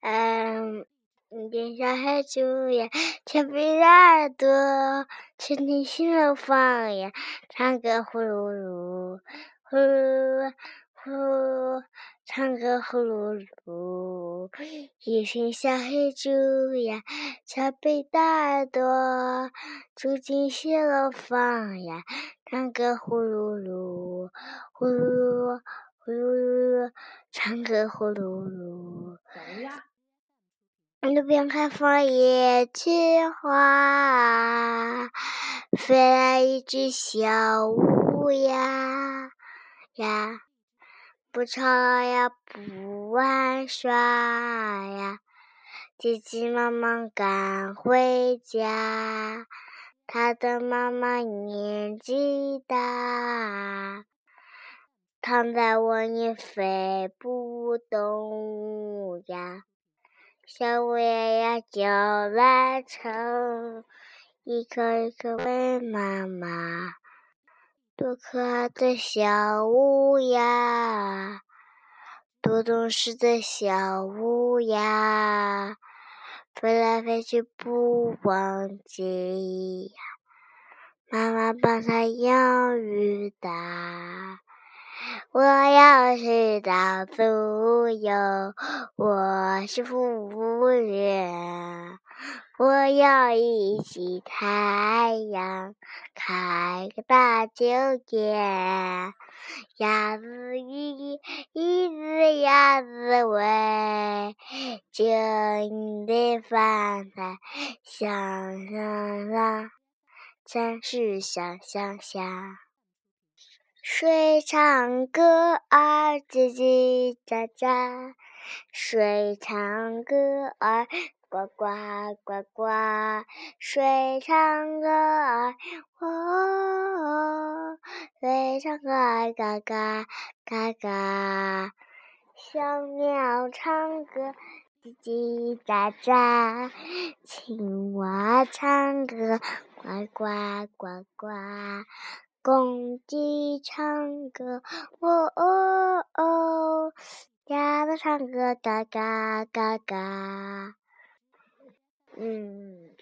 嗯，点小黑猪呀，调皮的耳朵，去听新楼房呀，唱歌呼噜噜，呼噜呼噜，唱歌呼噜噜。一群小黑猪呀，调皮的耳朵，住进新楼房呀，唱歌呼噜噜，呼噜呼噜，唱歌呼噜噜。路边开放野菊花，飞来一只小乌鸦呀，不吵呀不玩耍呀，急急忙忙赶回家。它的妈妈年纪大，躺在窝里飞不动呀。小乌鸦呀叫来唱，一颗一颗喂妈妈，多可爱的小乌鸦，多懂事的小乌鸦，飞来飞去不忘记呀，妈妈帮它养育大。我要去到处游，我是服务员。我要一起太阳，开个大酒店。鸭子一，一只鸭子喂，就你的饭菜香香香，真是香香香。水唱歌儿叽叽喳喳，水唱歌儿呱呱呱呱，水唱歌儿喔，水唱歌儿嘎嘎嘎嘎，小鸟唱歌叽叽喳喳，青蛙唱歌呱呱呱呱。公鸡唱歌，喔喔喔；鸭子唱歌，嘎嘎嘎嘎。嗯。